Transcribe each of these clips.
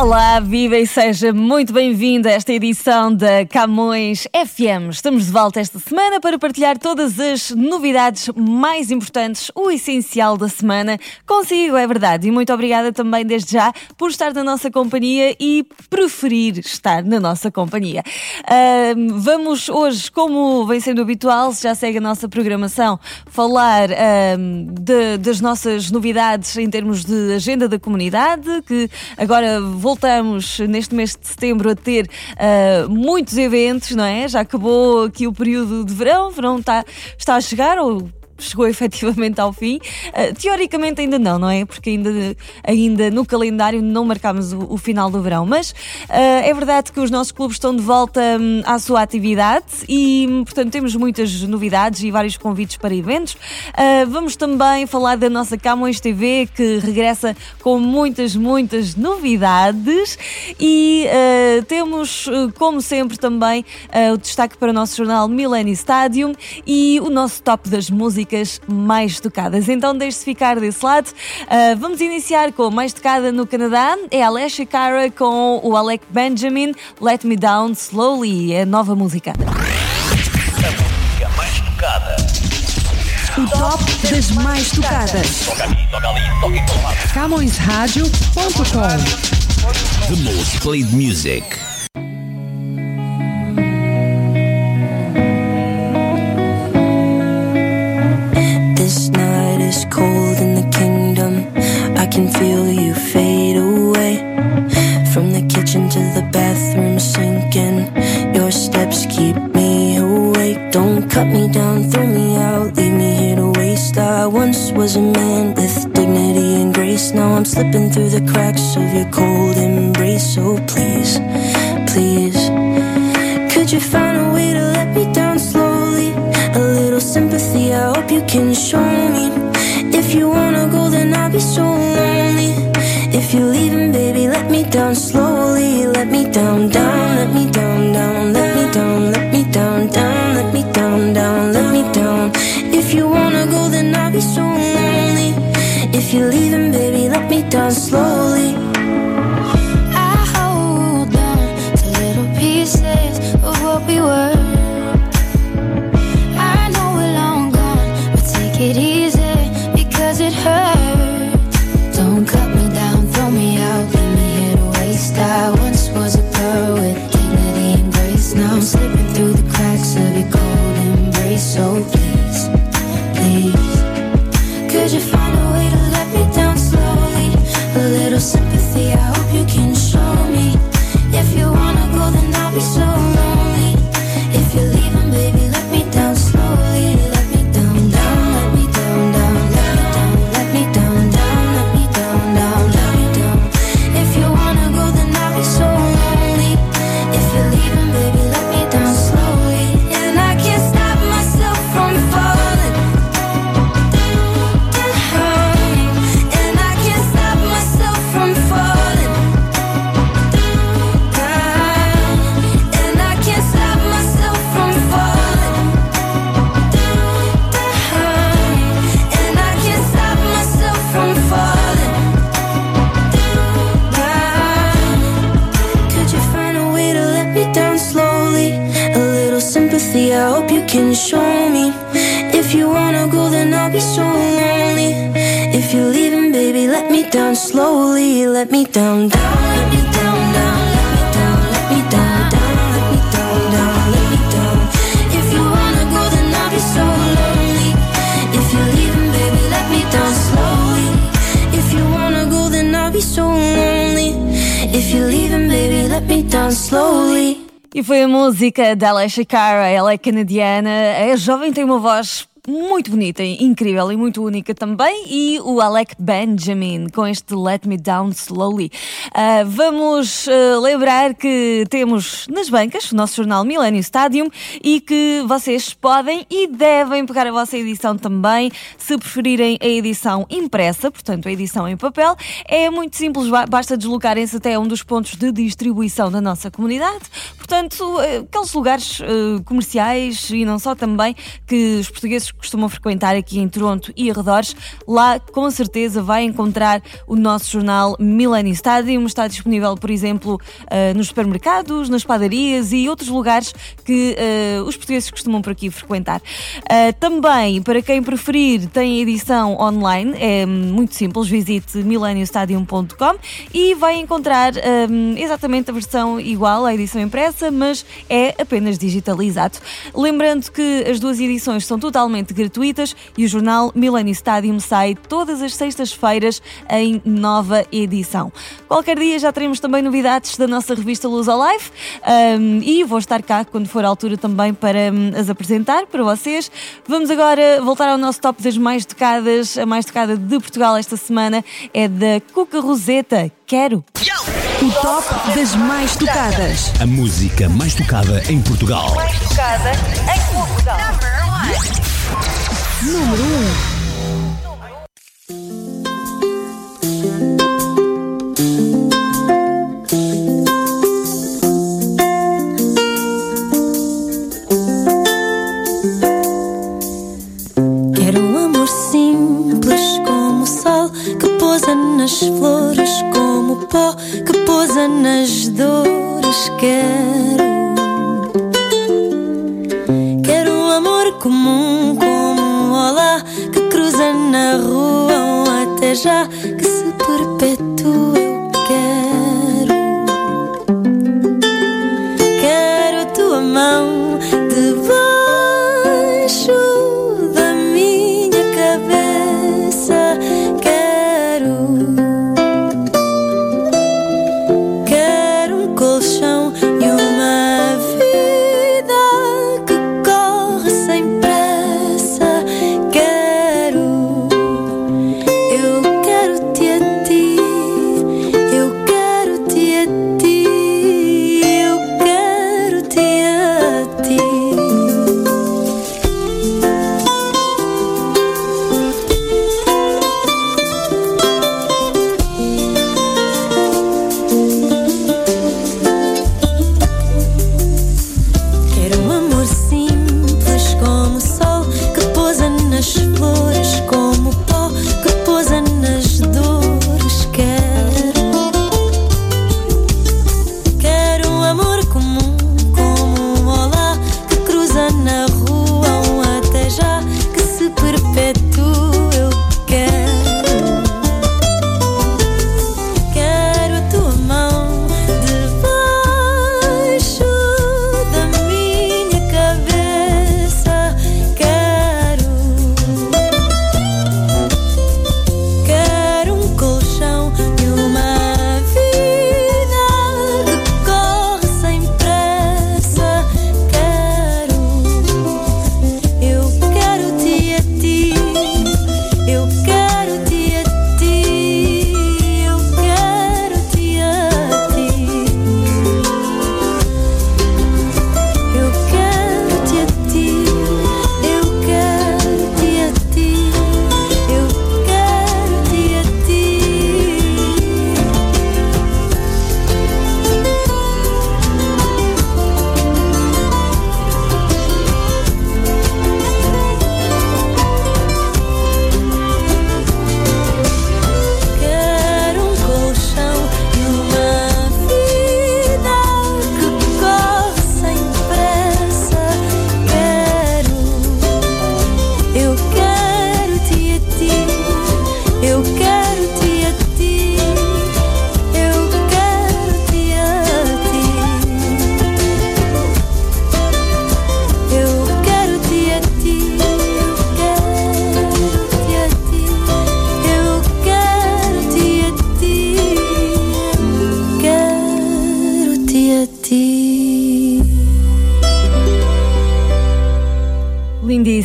Olá, viva e seja muito bem-vindo a esta edição da Camões FM. Estamos de volta esta semana para partilhar todas as novidades mais importantes, o essencial da semana. Consigo, é verdade. E muito obrigada também desde já por estar na nossa companhia e preferir estar na nossa companhia. Uh, vamos hoje, como vem sendo habitual, se já segue a nossa programação, falar uh, de, das nossas novidades em termos de agenda da comunidade, que agora voltamos neste mês de setembro a ter uh, muitos eventos, não é? Já acabou aqui o período de verão, verão está, está a chegar, ou chegou efetivamente ao fim. Uh, teoricamente ainda não, não é? Porque ainda, ainda no calendário não marcámos o, o final do verão. Mas uh, é verdade que os nossos clubes estão de volta um, à sua atividade e, portanto, temos muitas novidades e vários convites para eventos. Uh, vamos também falar da nossa Camões TV, que regressa com muitas, muitas novidades. E temos, como sempre, também o destaque para o nosso jornal Millennium Stadium e o nosso top das músicas músicas mais tocadas. Então deixe-se ficar desse lado. Uh, vamos iniciar com a mais tocada no Canadá. É a Alessia Cara com o Alec Benjamin, Let Me Down Slowly, é a nova música. A música mais tocada. O top das mais tocadas. Toca aqui, toca ali, toca em todo lado. CamõesRadio.com The most played music. Slipping through the If baby, let me down slowly. Slowly. Let me down, down, let me down, down, let me down, let me down, down, let me down, down, let me down. Let me down let me down. E foi a música da Alessia Cara, ela é canadiana, é jovem, tem uma voz muito bonita, incrível e muito única também, e o Alec Benjamin com este Let Me Down Slowly. Ah, vamos ah, lembrar que temos nas bancas o nosso jornal Millennium Stadium e que vocês podem e devem pegar a vossa edição também, se preferirem a edição impressa, portanto a edição em papel. É muito simples, ba- basta deslocarem-se até um dos pontos de distribuição da nossa comunidade. Portanto, eh, aqueles lugares eh, comerciais e não só também que os portugueses costumam frequentar aqui em Toronto e arredores, lá com certeza vai encontrar o nosso jornal Millennium Stadium. Está disponível, por exemplo, eh, nos supermercados, nas padarias e outros lugares que os portugueses costumam por aqui frequentar. Também, para quem preferir, tem edição online, é muito simples, visite millenniumstadium.com e vai encontrar hum, exatamente a versão igual à edição impressa, mas é apenas digitalizado. Lembrando que as duas edições são totalmente gratuitas e o jornal Millennium Stadium sai todas as sextas-feiras em nova edição. Qualquer dia já teremos também novidades da nossa revista Luz ao Live hum, e vou estar cá quando for a altura também para hum, as apresentar para vocês. Vamos agora voltar ao nosso top das mais tocadas. A mais tocada de Portugal esta semana é da Cuca Roseta. Quero. O top das mais tocadas. A música mais tocada em Portugal. Tocada em Portugal. Número 1. Pousa nas flores, como o pó que pousa nas dores. Quero, quero um amor comum como um olá que cruza na rua um até já que se perpetua.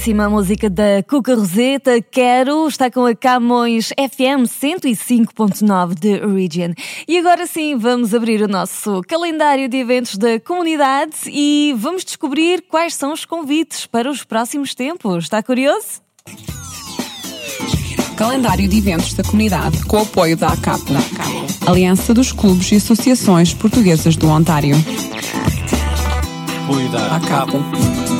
Belíssima música da Cuca Roseta, Quero, está com a Camões FM 105.9 de Region. E agora sim, vamos abrir o nosso calendário de eventos da comunidade e vamos descobrir quais são os convites para os próximos tempos. Está curioso? Calendário de eventos da comunidade com o apoio da ACAP, Aliança dos Clubes e Associações Portuguesas do Ontário. Apoio da ACAP.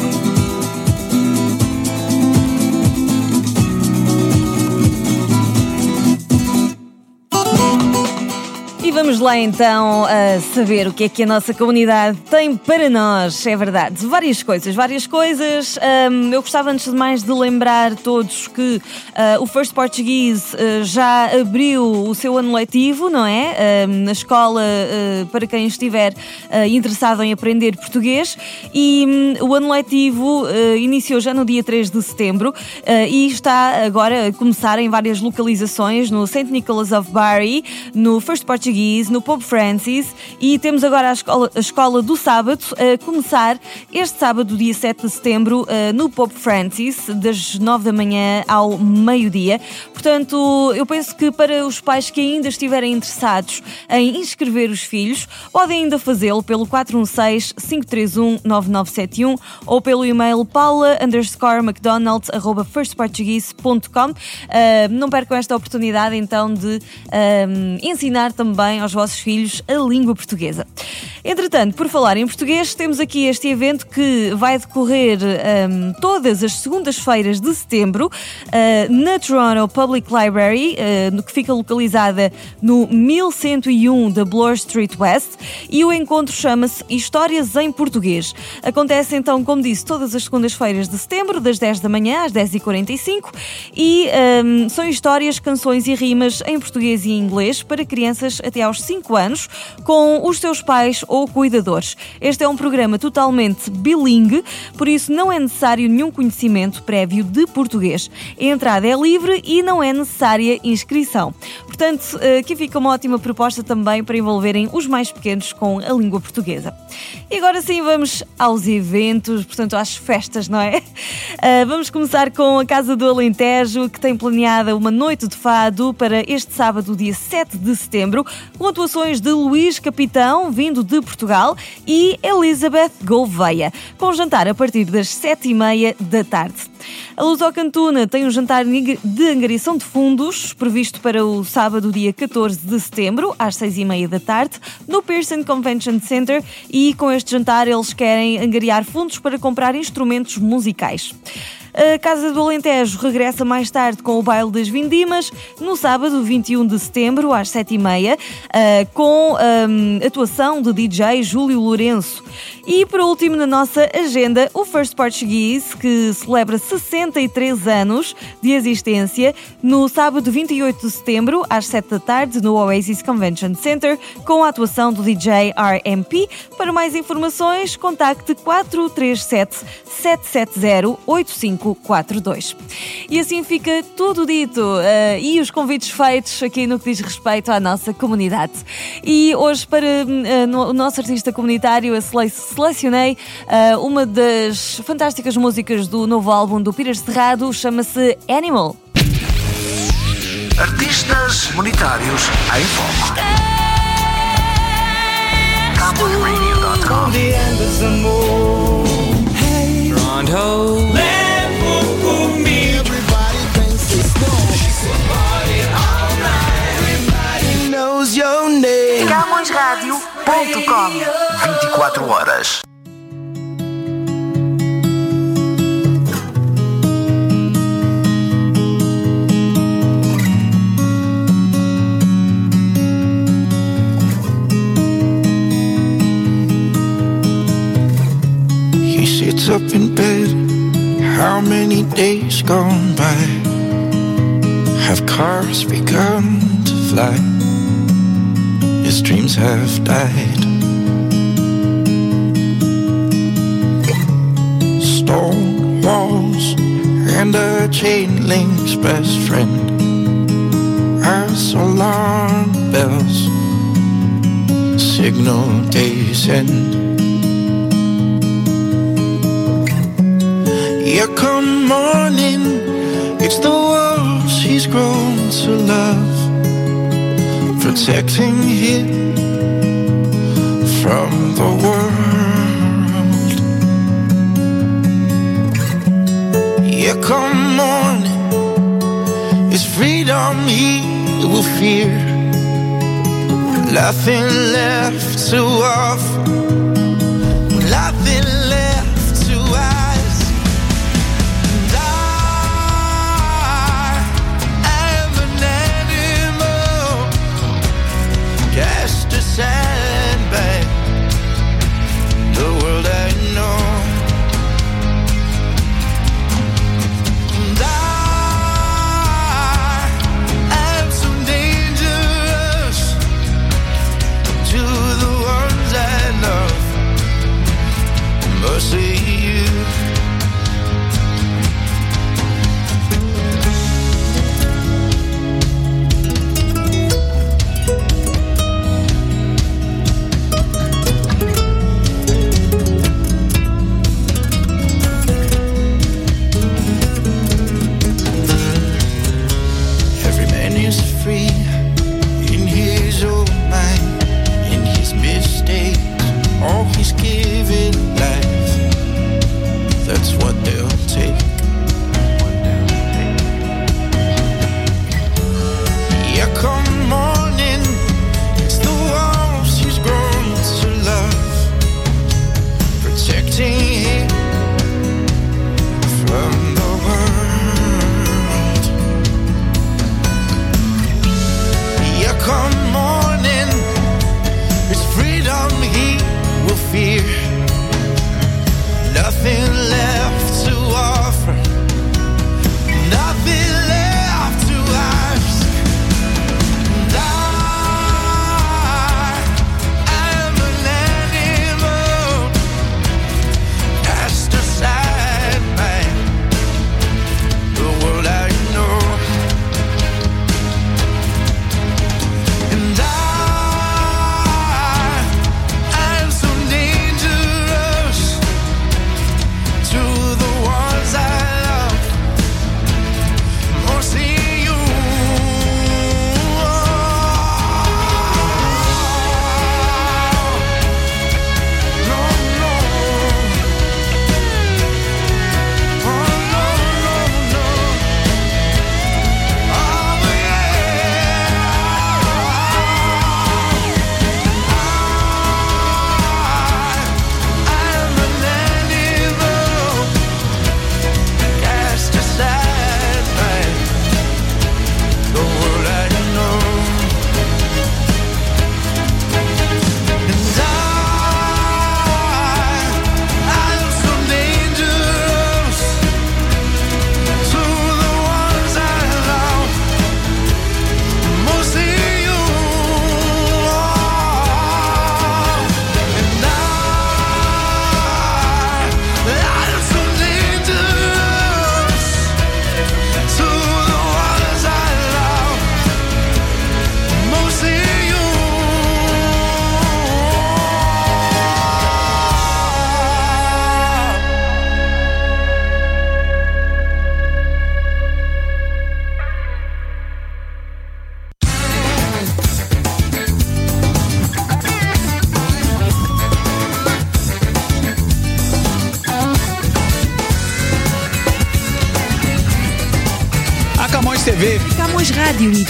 E vamos lá então saber o que é que a nossa comunidade tem para nós. É verdade, várias coisas, várias coisas. Ahm, eu gostava antes de mais de lembrar todos que ah, o First Portuguese ah, já abriu o seu ano letivo, não é? Ahm, na escola ah, para quem estiver interessado em aprender português. E hum, o ano letivo iniciou já no dia 3 de setembro e está agora a começar em várias localizações, no St. Nicholas of Barry, no First Portuguese, no Pope Francis e temos agora a escola, a escola do sábado a começar este sábado, dia 7 de setembro, eh, no Pope Francis, das 9 da manhã ao meio-dia. Portanto, eu penso que para os pais que ainda estiverem interessados em inscrever os filhos, podem ainda fazê-lo pelo 416-531-9971 ou pelo e-mail paula underscore mcdonald arroba firstportuguese.com. Eh, não percam esta oportunidade então de eh, ensinar também aos vossos filhos a língua portuguesa. Entretanto, por falar em português, temos aqui este evento que vai decorrer hum, todas as segundas-feiras de setembro uh, na Toronto Public Library, uh, que fica localizada no 1101 da Bloor Street West, e o encontro chama-se Histórias em Português. Acontece então, como disse, todas as segundas-feiras de setembro, das 10 da manhã às 10h45, e hum, são histórias, canções e rimas em português e inglês para crianças até aos 5 anos, com os seus pais ou cuidadores. Este é um programa totalmente bilingue, por isso não é necessário nenhum conhecimento prévio de português. A entrada é livre e não é necessária inscrição. Portanto, eh, aqui fica uma ótima proposta também para envolverem os mais pequenos com a língua portuguesa. E agora sim vamos aos eventos, portanto às festas, não é? Eh, Vamos começar com a Casa do Alentejo, que tem planeada uma noite de fado para este sábado, dia 7 de setembro, com atuações de Luís Capitão, vindo de Portugal, e Elizabeth Gouveia, com jantar a partir das 7h30 da tarde. A Luz ao Cantuna tem um jantar de angariação de fundos previsto para o sábado, dia 14 de setembro, às 6h30 da tarde, no Pearson Convention Center. E com este jantar, eles querem angariar fundos para comprar instrumentos musicais. A Casa do Alentejo regressa mais tarde com o baile das Vindimas, no sábado 21 de setembro, às 7h30, ah, com ahm, atuação de DJ Júlio Lourenço. E por último, na nossa agenda, o First Portuguese, que celebra 63 anos de existência, no sábado 28 de setembro, às 7 da tarde, no Oasis Convention Center, com a atuação do DJ RMP. Para mais informações, contacte 437 770 8542. E assim fica tudo dito eh, e os convites feitos aqui no que diz respeito à nossa comunidade. E hoje, para eh, no- o nosso artista comunitário, eu sele- selecionei eh, uma das fantásticas músicas do novo álbum do Peter Cerrado, chama-se Animal. Artistas monetários em foco. CowboyRadio.com knows name. CamõesRádio.com 24 horas. He sits up in bed. How many days gone by? Have cars begun to fly? His dreams have died. Stone walls and a chain link's best friend. As alarm bells signal day's end. Here come morning, it's the walls he's grown to love, protecting him from the world. Yeah, come morning, it's freedom he will fear, nothing left to offer, nothing left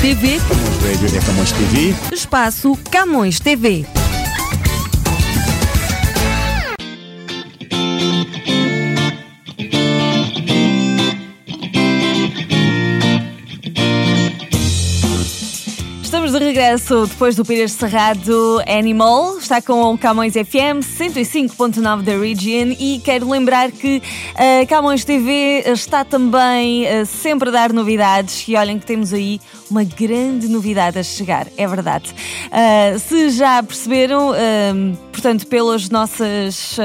TV, Camões Radio Camões TV. espaço Camões TV. Regresso depois do Pires Cerrado Animal. Está com o Camões FM 105.9 da Region e quero lembrar que a Camões TV está também eh, sempre a dar novidades e olhem que temos aí uma grande novidade a chegar, é verdade. Ah, se já perceberam, portanto, pelas nossas,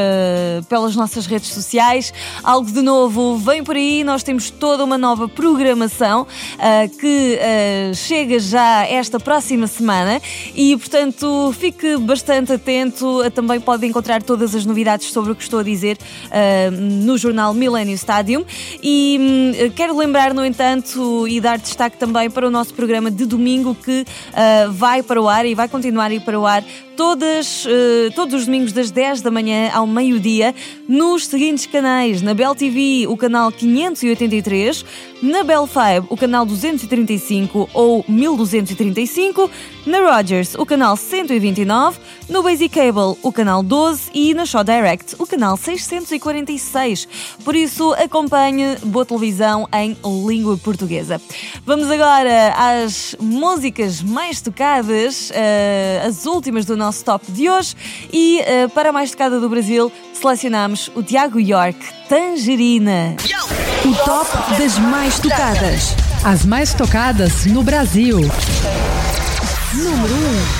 pelas nossas redes sociais, algo de novo vem por aí. Nós temos toda uma nova programação que chega já esta próxima semana e, portanto, fique bastante atento. Também pode encontrar todas as novidades sobre o que estou a dizer uh, no jornal Millennium Stadium. E um, quero lembrar, no entanto, e dar destaque também para o nosso programa de domingo que uh, vai para o ar e vai continuar a ir para o ar todas, uh, todos os domingos das 10 da manhã ao meio-dia nos seguintes canais: na Bell TV, o canal 583, na Bell 5, o canal 235 ou 1235, na Rogers, o canal 129, no Basic Cable, o canal 12 e na Show Direct, o canal 646. Por isso, acompanhe Boa Televisão em língua portuguesa. Vamos agora às músicas mais tocadas, uh, as últimas do nosso top de hoje. E uh, para a mais tocada do Brasil, selecionamos o Tiago York, Tangerina. O top das mais tocadas. As mais tocadas no Brasil. Número 1. Chega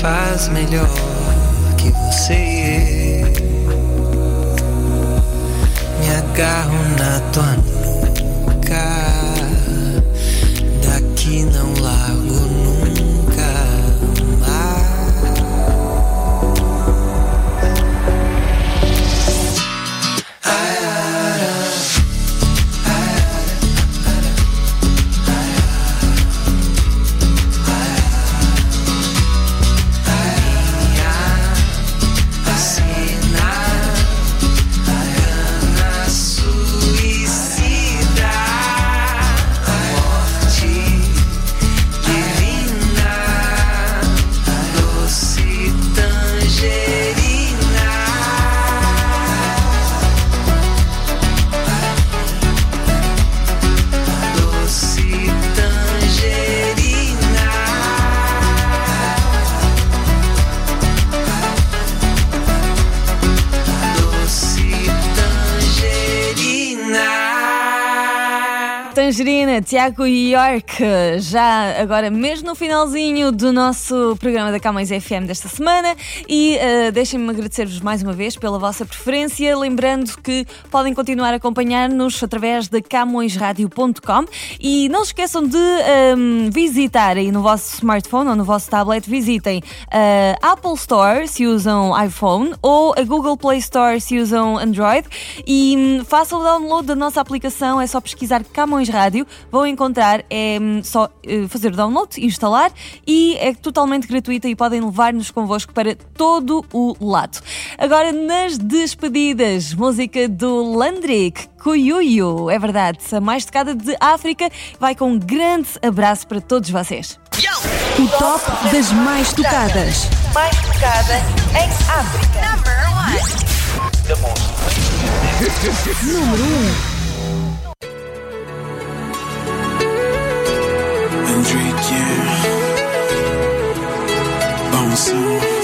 faz melhor Tangerina, Tiago York, já agora mesmo no finalzinho do nosso programa da Camões FM desta semana. E uh, deixem-me agradecer-vos mais uma vez pela vossa preferência, lembrando que podem continuar a acompanhar-nos através de camõesradio.com e não se esqueçam de um, visitar aí no vosso smartphone ou no vosso tablet, visitem a Apple Store se usam iPhone ou a Google Play Store se usam Android. E um, façam o download da nossa aplicação, é só pesquisar Camões Rádio, vão encontrar, é hum, só uh, fazer o download, instalar e é totalmente gratuita e podem levar-nos convosco para todo o lado. Agora, nas despedidas, música do Landrick, Kuyuyu, é verdade, a mais tocada de África, vai com um grande abraço para todos vocês. O top das mais tocadas. Mais tocada em África. Número 1. see.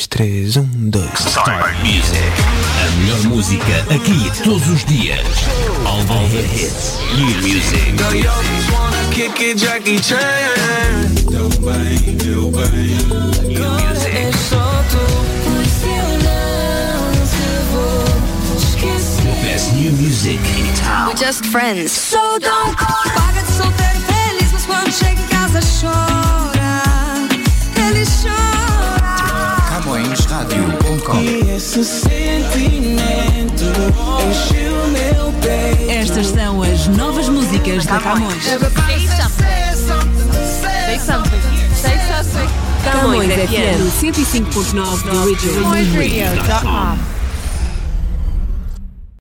Dois, três, um, dois. Start Music. A melhor música aqui todos os dias. All the hits. New music. Kick it, Jackie Chan. New music. The best new music in town. Just friends. So don't paga de solteiro feliz, mas quando chega em casa chora. Ele chora. E esse sentimento encheu meu peito. Estas são as novas músicas da Camões. Camões FM 105.9 do Original. Radio.com.